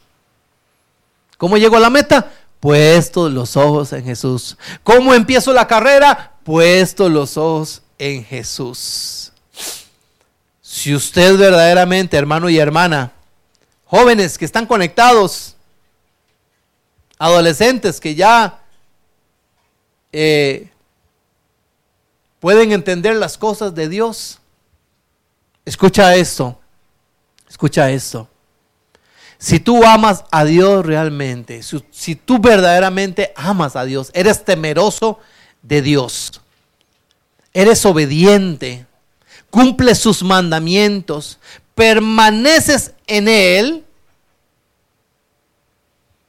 ¿Cómo llego a la meta? Puestos los ojos en Jesús. ¿Cómo empiezo la carrera? Puestos los ojos en Jesús. Si usted verdaderamente, hermano y hermana, jóvenes que están conectados, adolescentes que ya eh, pueden entender las cosas de Dios, Escucha esto, escucha esto. Si tú amas a Dios realmente, si, tú verdaderamente amas a Dios, eres temeroso de Dios, eres obediente, cumples sus mandamientos, permaneces en Él,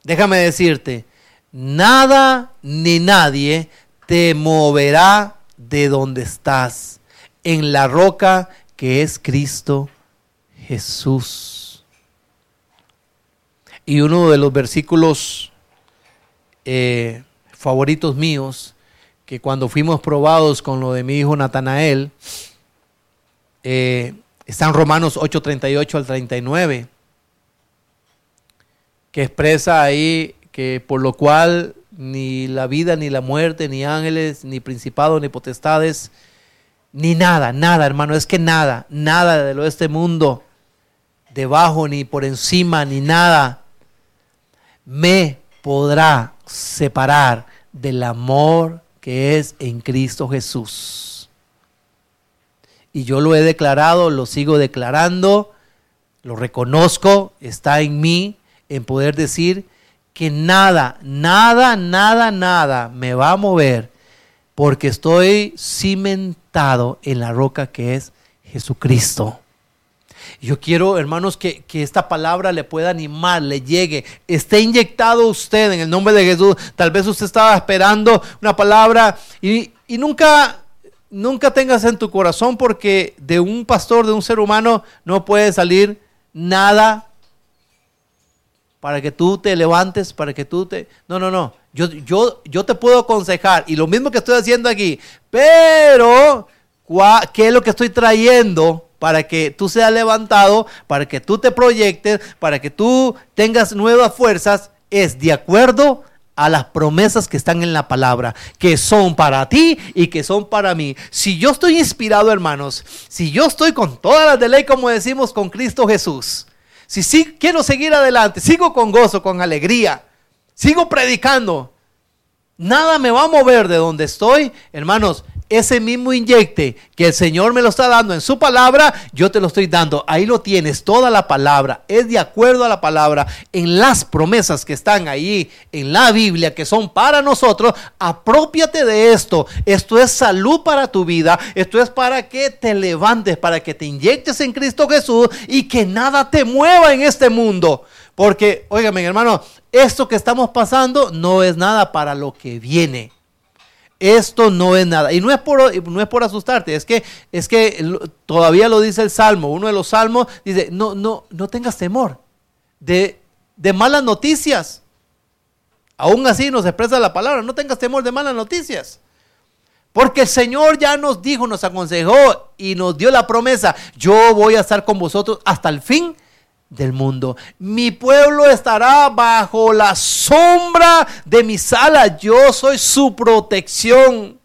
déjame decirte, nada ni nadie te moverá de donde estás, en la roca que es Cristo Jesús. Y uno de los versículos eh, favoritos míos, que cuando fuimos probados con lo de mi hijo Natanael, eh, está en Romanos 8, 38 al 39, que expresa ahí que por lo cual ni la vida, ni la muerte, ni ángeles, ni principados, ni potestades, ni nada, nada, hermano, es que nada, nada de lo de este mundo, debajo, ni por encima, ni nada, me podrá separar del amor que es en Cristo Jesús. Y yo lo he declarado, lo sigo declarando, lo reconozco, está en mí, en poder decir que nada, nada, nada, nada me va a mover porque estoy cimentado en la roca que es Jesucristo. Yo quiero, hermanos, que, esta palabra le pueda animar, le llegue, esté inyectado usted en el nombre de Jesús. Tal vez usted estaba esperando una palabra y, y nunca, nunca tengas en tu corazón porque de un pastor, de un ser humano, no puede salir nada para que tú te levantes, para que tú te... No, no, no. Yo, yo, yo te puedo aconsejar y lo mismo que estoy haciendo aquí, pero ¿qué es lo que estoy trayendo para que tú seas levantado, para que tú te proyectes, para que tú tengas nuevas fuerzas? Es de acuerdo a las promesas que están en la palabra, que son para ti y que son para mí. Si yo estoy inspirado, hermanos, si yo estoy con todas las de ley, como decimos, con Cristo Jesús, si quiero seguir adelante, sigo con gozo, con alegría, sigo predicando, nada me va a mover de donde estoy, hermanos ese mismo inyecte que el Señor me lo está dando en su palabra, yo te lo estoy dando. Ahí lo tienes, toda la palabra. Es de acuerdo a la palabra, en las promesas que están ahí en la Biblia, que son para nosotros. Apropiate de esto. Esto es salud para tu vida. Esto es para que te levantes, para que te inyectes en Cristo Jesús y que nada te mueva en este mundo. Porque, óigame, hermano, esto que estamos pasando no es nada para lo que viene. Esto no es nada. Y no es por, no es por asustarte, es que, es que todavía lo dice el Salmo. Uno de los salmos dice, no, no, no tengas temor de, de malas noticias. Aún así nos expresa la palabra, no tengas temor de malas noticias. Porque el Señor ya nos dijo, nos aconsejó y nos dio la promesa, yo voy a estar con vosotros hasta el fin del mundo. Mi pueblo estará bajo la sombra de mis alas. Yo soy su protección.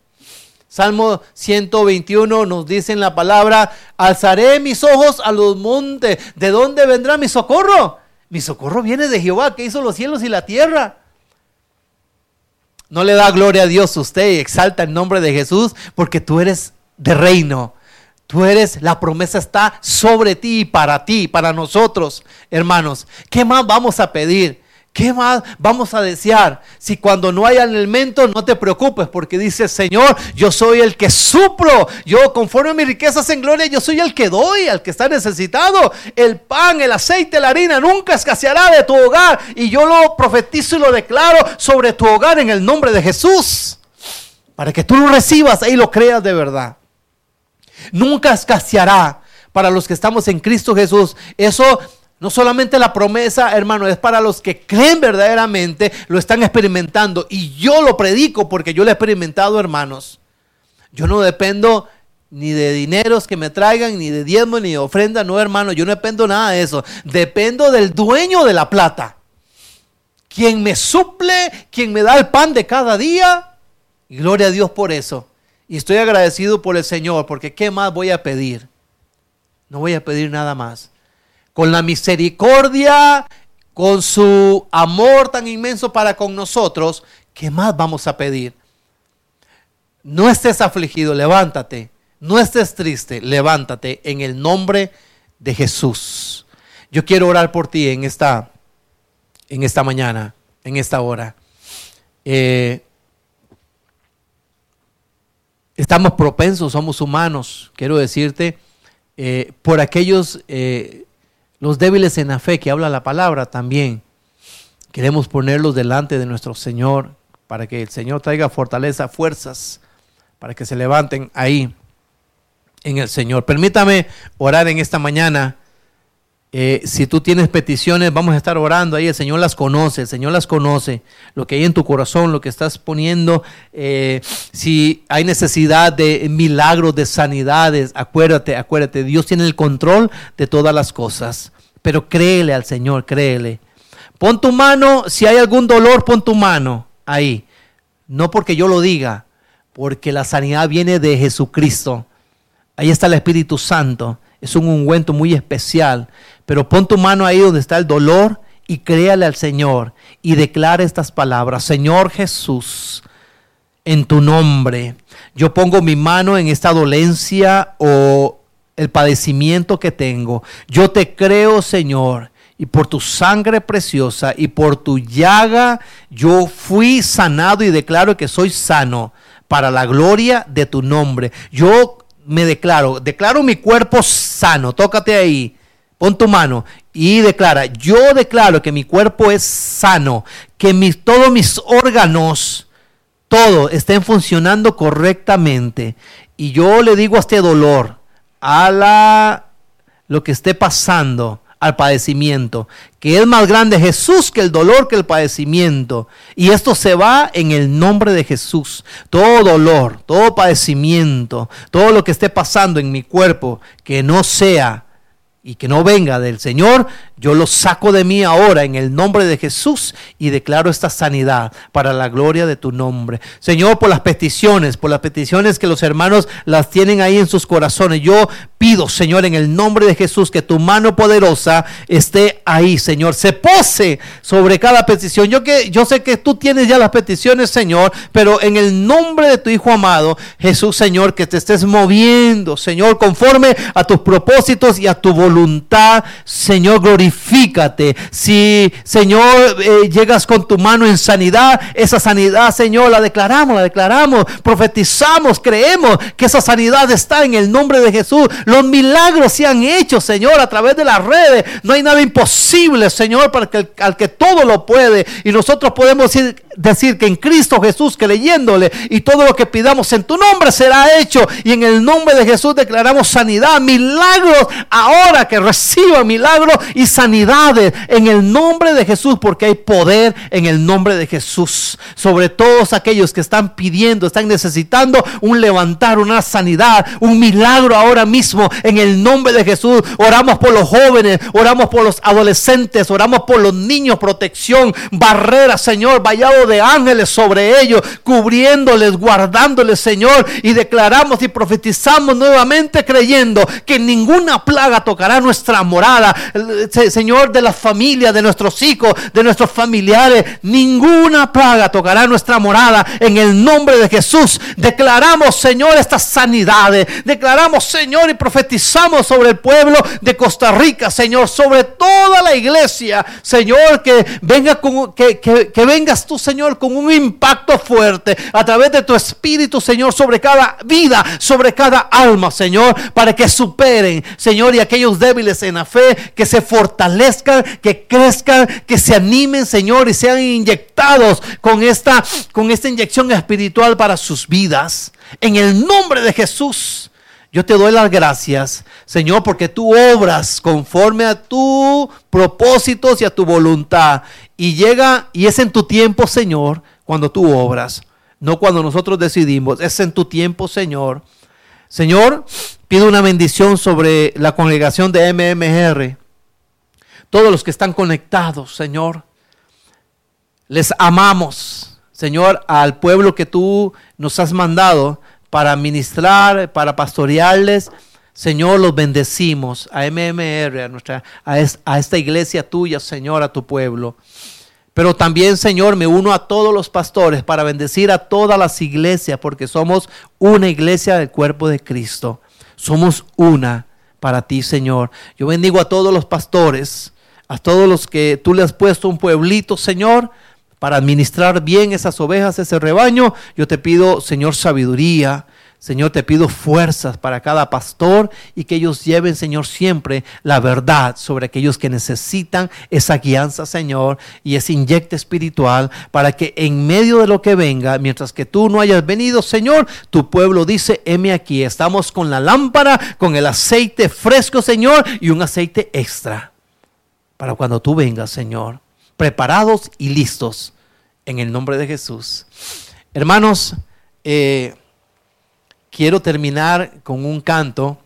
Salmo 121 nos dice en la palabra, alzaré mis ojos a los montes. ¿De dónde vendrá mi socorro? Mi socorro viene de Jehová que hizo los cielos y la tierra. No le da gloria a Dios usted y exalta el nombre de Jesús porque tú eres de reino Tú eres, la promesa está sobre ti y para ti, para nosotros, hermanos. ¿Qué más vamos a pedir? ¿Qué más vamos a desear? Si cuando no hay alimento, no te preocupes, porque dice Señor, yo soy el que suplo, yo conforme a mis riquezas en gloria, yo soy el que doy al que está necesitado. El pan, el aceite, la harina nunca escaseará de tu hogar. Y yo lo profetizo y lo declaro sobre tu hogar en el nombre de Jesús, para que tú lo recibas y lo creas de verdad. Nunca escaseará para los que estamos en Cristo Jesús. Eso no solamente la promesa, hermano, es para los que creen verdaderamente, lo están experimentando. Y yo lo predico porque yo lo he experimentado, hermanos. Yo no dependo ni de dineros que me traigan, ni de diezmo, ni de ofrenda. No, hermano, yo no dependo nada de eso. Dependo del dueño de la plata. Quien me suple, quien me da el pan de cada día. Y gloria a Dios por eso. Y estoy agradecido por el Señor, porque ¿qué más voy a pedir? No voy a pedir nada más. Con la misericordia, con su amor tan inmenso para con nosotros, ¿qué más vamos a pedir? No estés afligido, levántate. No estés triste, levántate en el nombre de Jesús. Yo quiero orar por ti en esta, en esta mañana, en esta hora. Eh, estamos propensos, somos humanos, quiero decirte, eh, por aquellos, eh, los débiles en la fe que habla la palabra también. Queremos ponerlos delante de nuestro Señor para que el Señor traiga fortaleza, fuerzas para que se levanten ahí en el Señor. Permítame orar en esta mañana. Eh, si tú tienes peticiones, vamos a estar orando ahí. El Señor las conoce, el Señor las conoce. Lo que hay en tu corazón, lo que estás poniendo. Eh, si hay necesidad de milagros, de sanidades, acuérdate, acuérdate. Dios tiene el control de todas las cosas. Pero créele al Señor, créele. Pon tu mano, si hay algún dolor, pon tu mano ahí. No porque yo lo diga, porque la sanidad viene de Jesucristo. Ahí está el Espíritu Santo. Es un ungüento muy especial. Pero pon tu mano ahí donde está el dolor y créale al Señor y declara estas palabras. Señor Jesús, en tu nombre, yo pongo mi mano en esta dolencia o el padecimiento que tengo. Yo te creo, Señor, y por tu sangre preciosa y por tu llaga yo fui sanado y declaro que soy sano para la gloria de tu nombre. Yo me declaro, declaro mi cuerpo sano, tócate ahí, pon tu mano y declara, yo declaro que mi cuerpo es sano, que mis, todos mis órganos, todo estén funcionando correctamente. Y yo le digo a este dolor, a la, lo que esté pasando, al padecimiento, que es más grande Jesús que el dolor, que el padecimiento. Y esto se va en el nombre de Jesús. Todo dolor, todo padecimiento, todo lo que esté pasando en mi cuerpo, que no sea y que no venga del Señor, yo lo saco de mí ahora en el nombre de Jesús y declaro esta sanidad para la gloria de tu nombre. Señor, por las peticiones, por las peticiones que los hermanos las tienen ahí en sus corazones, yo pido, Señor, en el nombre de Jesús, que tu mano poderosa esté ahí, Señor. Se pose sobre cada petición. Yo, que, yo sé que tú tienes ya las peticiones, Señor, pero en el nombre de tu Hijo amado, Jesús, Señor, que te estés moviendo, Señor, conforme a tus propósitos y a tu voluntad, Señor, glorificado si, Señor, eh, llegas con tu mano en sanidad, esa sanidad, Señor, la declaramos, la declaramos, profetizamos, creemos que esa sanidad está en el nombre de Jesús. Los milagros se han hecho, Señor, a través de las redes. No hay nada imposible, Señor, para que al que todo lo puede. Y nosotros podemos ir decir que en Cristo Jesús, que leyéndole y todo lo que pidamos en tu nombre será hecho. Y en el nombre de Jesús declaramos sanidad, milagros, ahora que reciba milagros y sanidades en el nombre de Jesús, porque hay poder en el nombre de Jesús. Sobre todos aquellos que están pidiendo, están necesitando un levantar, una sanidad, un milagro ahora mismo en el nombre de Jesús. Oramos por los jóvenes, oramos por los adolescentes, oramos por los niños, protección, barreras, Señor, vallado de ángeles sobre ellos, cubriéndoles, guardándoles, Señor. Y declaramos y profetizamos nuevamente creyendo que ninguna plaga tocará nuestra morada, Señor, de la familia, de nuestros hijos, de nuestros familiares. Ninguna plaga tocará nuestra morada en el nombre de Jesús. Declaramos, Señor, estas sanidades. Declaramos, Señor, y profetizamos sobre el pueblo de Costa Rica, Señor, sobre toda la iglesia, Señor, que venga con, que, que, que vengas tú, Señor Señor, con un impacto fuerte a través de tu Espíritu, Señor, sobre cada vida, sobre cada alma, Señor, para que superen, Señor, y aquellos débiles en la fe, que se fortalezcan, que crezcan, que se animen, Señor, y sean inyectados con esta, con esta inyección espiritual para sus vidas. En el nombre de Jesús. Yo te doy las gracias, Señor, porque tú obras conforme a tus propósitos y a tu voluntad. Y llega, y es en tu tiempo, Señor, cuando tú obras, no cuando nosotros decidimos, es en tu tiempo, Señor. Señor, pido una bendición sobre la congregación de MMR. Todos los que están conectados, Señor. Les amamos, Señor, al pueblo que tú nos has mandado para ministrar, para pastorearles. Señor, los bendecimos a MMR, a, nuestra, a, esta iglesia tuya, Señor, a tu pueblo. Pero también, Señor, me uno a todos los pastores para bendecir a todas las iglesias, porque somos una iglesia del cuerpo de Cristo. Somos una para ti, Señor. Yo bendigo a todos los pastores, a todos los que tú le has puesto un pueblito, Señor, para administrar bien esas ovejas, ese rebaño, yo te pido, Señor, sabiduría, Señor, te pido fuerzas para cada pastor y que ellos lleven, Señor, siempre la verdad sobre aquellos que necesitan esa guianza, Señor, y ese inyecte espiritual para que en medio de lo que venga, mientras que tú no hayas venido, Señor, tu pueblo dice, heme aquí, estamos con la lámpara, con el aceite fresco, Señor, y un aceite extra para cuando tú vengas, Señor, preparados y listos en el nombre de Jesús. Hermanos, eh, quiero terminar con un canto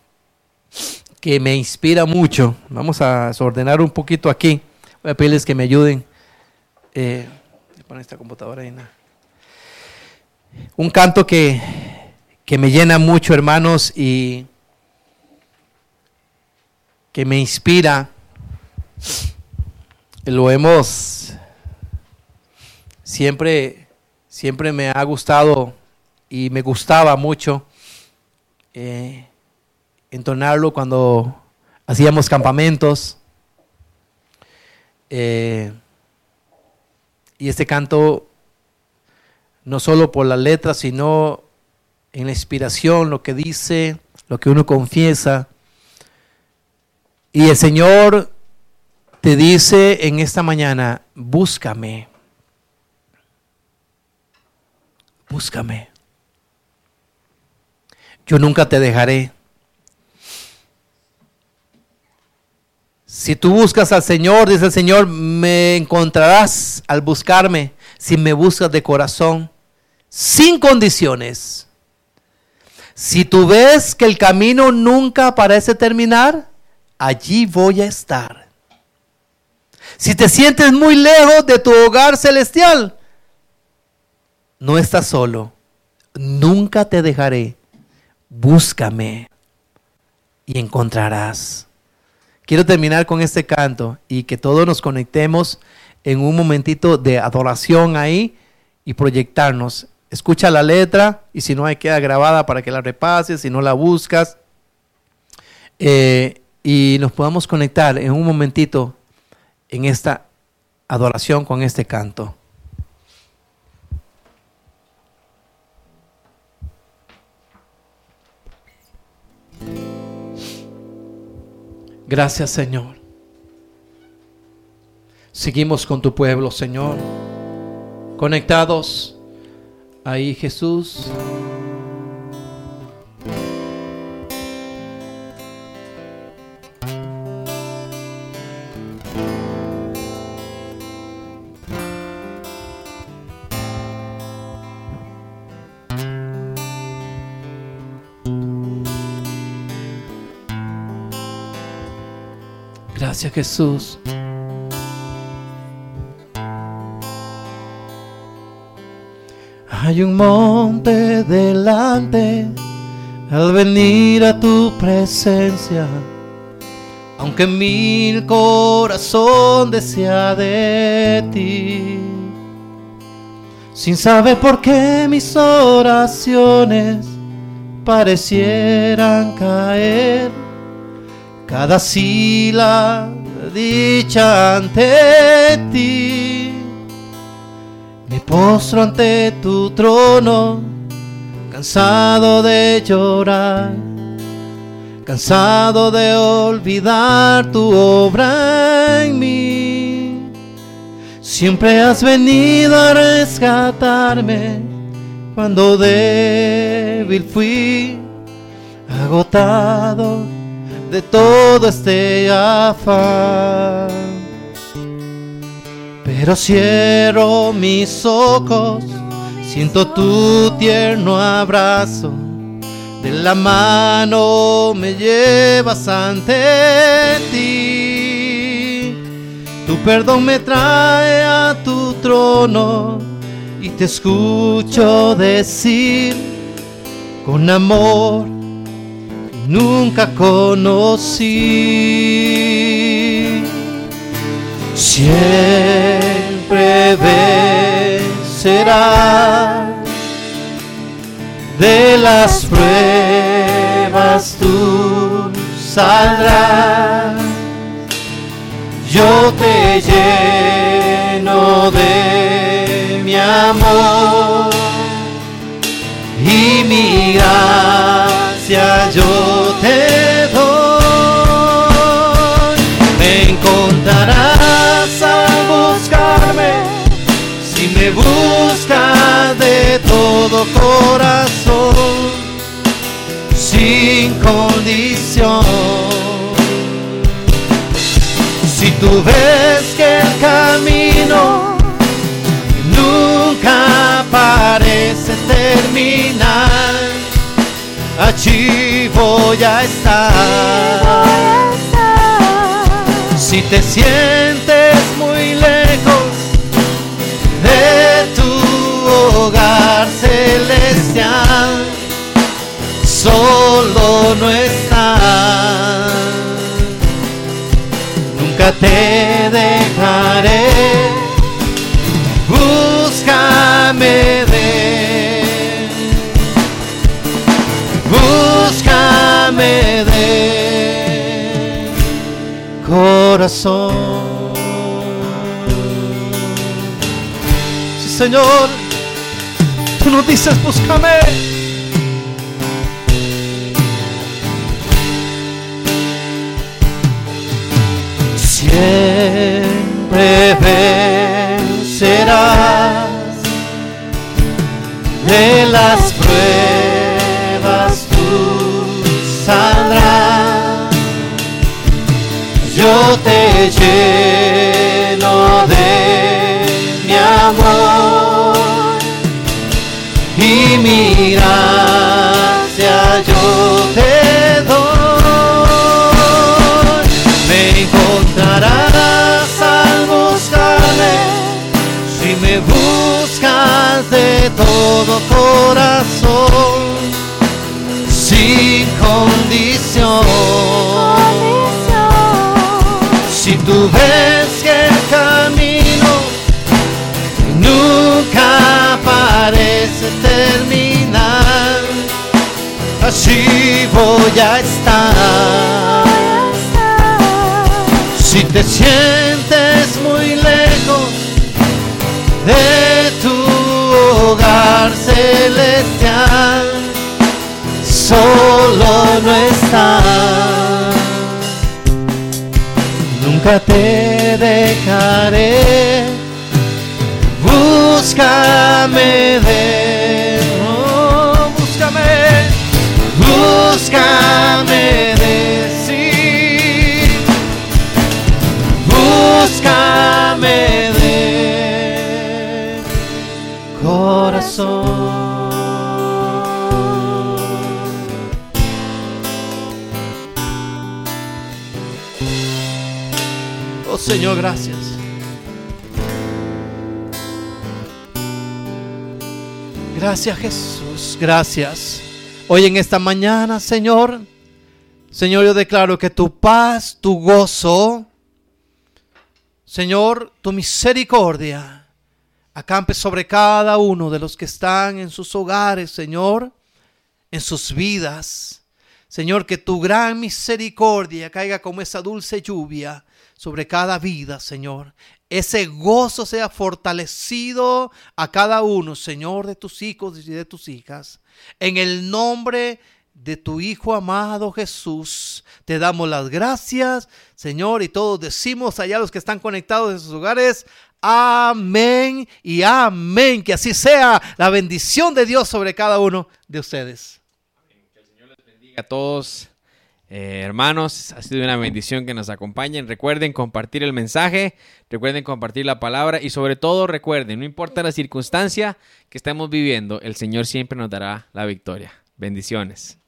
que me inspira mucho. Vamos a desordenar un poquito aquí. Voy a pedirles que me ayuden. Eh, esta computadora ahí. Un canto que, que me llena mucho, hermanos, y que me inspira. Lo hemos siempre, siempre me ha gustado y me gustaba mucho eh, entonarlo cuando hacíamos campamentos. Eh, y este canto, no solo por la letra, sino en la inspiración, lo que dice, lo que uno confiesa. Y el Señor te dice en esta mañana, búscame, búscame yo nunca te dejaré. Si tú buscas al Señor, dice el Señor, me encontrarás al buscarme si me buscas de corazón, sin condiciones. Si tú ves que el camino nunca parece terminar, allí voy a estar. Si te sientes muy lejos de tu hogar celestial, no estás solo. Nunca te dejaré búscame y encontrarás. Quiero terminar con este canto y que todos nos conectemos en un momentito de adoración ahí y proyectarnos. Escucha la letra y si no hay queda grabada para que la repases, si no la buscas. Eh, y nos podamos conectar en un momentito en esta adoración con este canto. Gracias Señor. Seguimos con tu pueblo, Señor. Conectados ahí, Jesús. Jesús. Hay un monte delante al venir a tu presencia. Aunque mil corazón desea de ti. Sin saber por qué mis oraciones parecieran caer cada sila dicha ante ti. Me postro ante tu trono, cansado de llorar, cansado de olvidar tu obra en mí. Siempre has venido a rescatarme cuando débil fui, agotado de todo este afán. Pero cierro mis ojos, siento tu tierno abrazo, de la mano me llevas ante ti. Tu perdón me trae a tu trono y te escucho decir con amor nunca conocí. Siempre vencerá de las pruebas tú saldrás. Yo te lleno de mi amor y mi yo te doy. Me encontrarás al buscarme si me buscas de todo corazón, sin condición. Si tú ves que el camino nunca parece terminar, allí voy a estar. Si te sientes muy lejos de tu hogar celestial, solo no estás. Nunca te dejaré. Corazón. Sí, Señor, tú nos dices, búscame. Siempre vencerás de las lleno de mi amor y mi gracia yo te doy. Me encontrarás al buscarme si me buscas de todo corazón, ves que camino nunca parece terminar, así voy a estar. Si te sientes muy lejos de tu hogar celestial, solo no estás. Nunca te dejaré. Búscame de, búscame, búscame Gracias. Gracias Jesús, gracias. Hoy en esta mañana, Señor, Señor, yo declaro que tu paz, tu gozo, Señor, tu misericordia acampe sobre cada uno de los que están en sus hogares, Señor, en sus vidas. Señor, que tu gran misericordia caiga como esa dulce lluvia sobre cada vida, Señor. Ese gozo sea fortalecido a cada uno, Señor, de tus hijos y de tus hijas. En el nombre de tu Hijo amado Jesús, te damos las gracias, Señor, y todos decimos allá los que están conectados en sus hogares, amén y amén. Que así sea la bendición de Dios sobre cada uno de ustedes. a todos, eh, hermanos. Ha sido una bendición que nos acompañen. Recuerden compartir el mensaje, recuerden compartir la palabra y sobre todo recuerden, no importa la circunstancia que estemos viviendo, el Señor siempre nos dará la victoria. Bendiciones.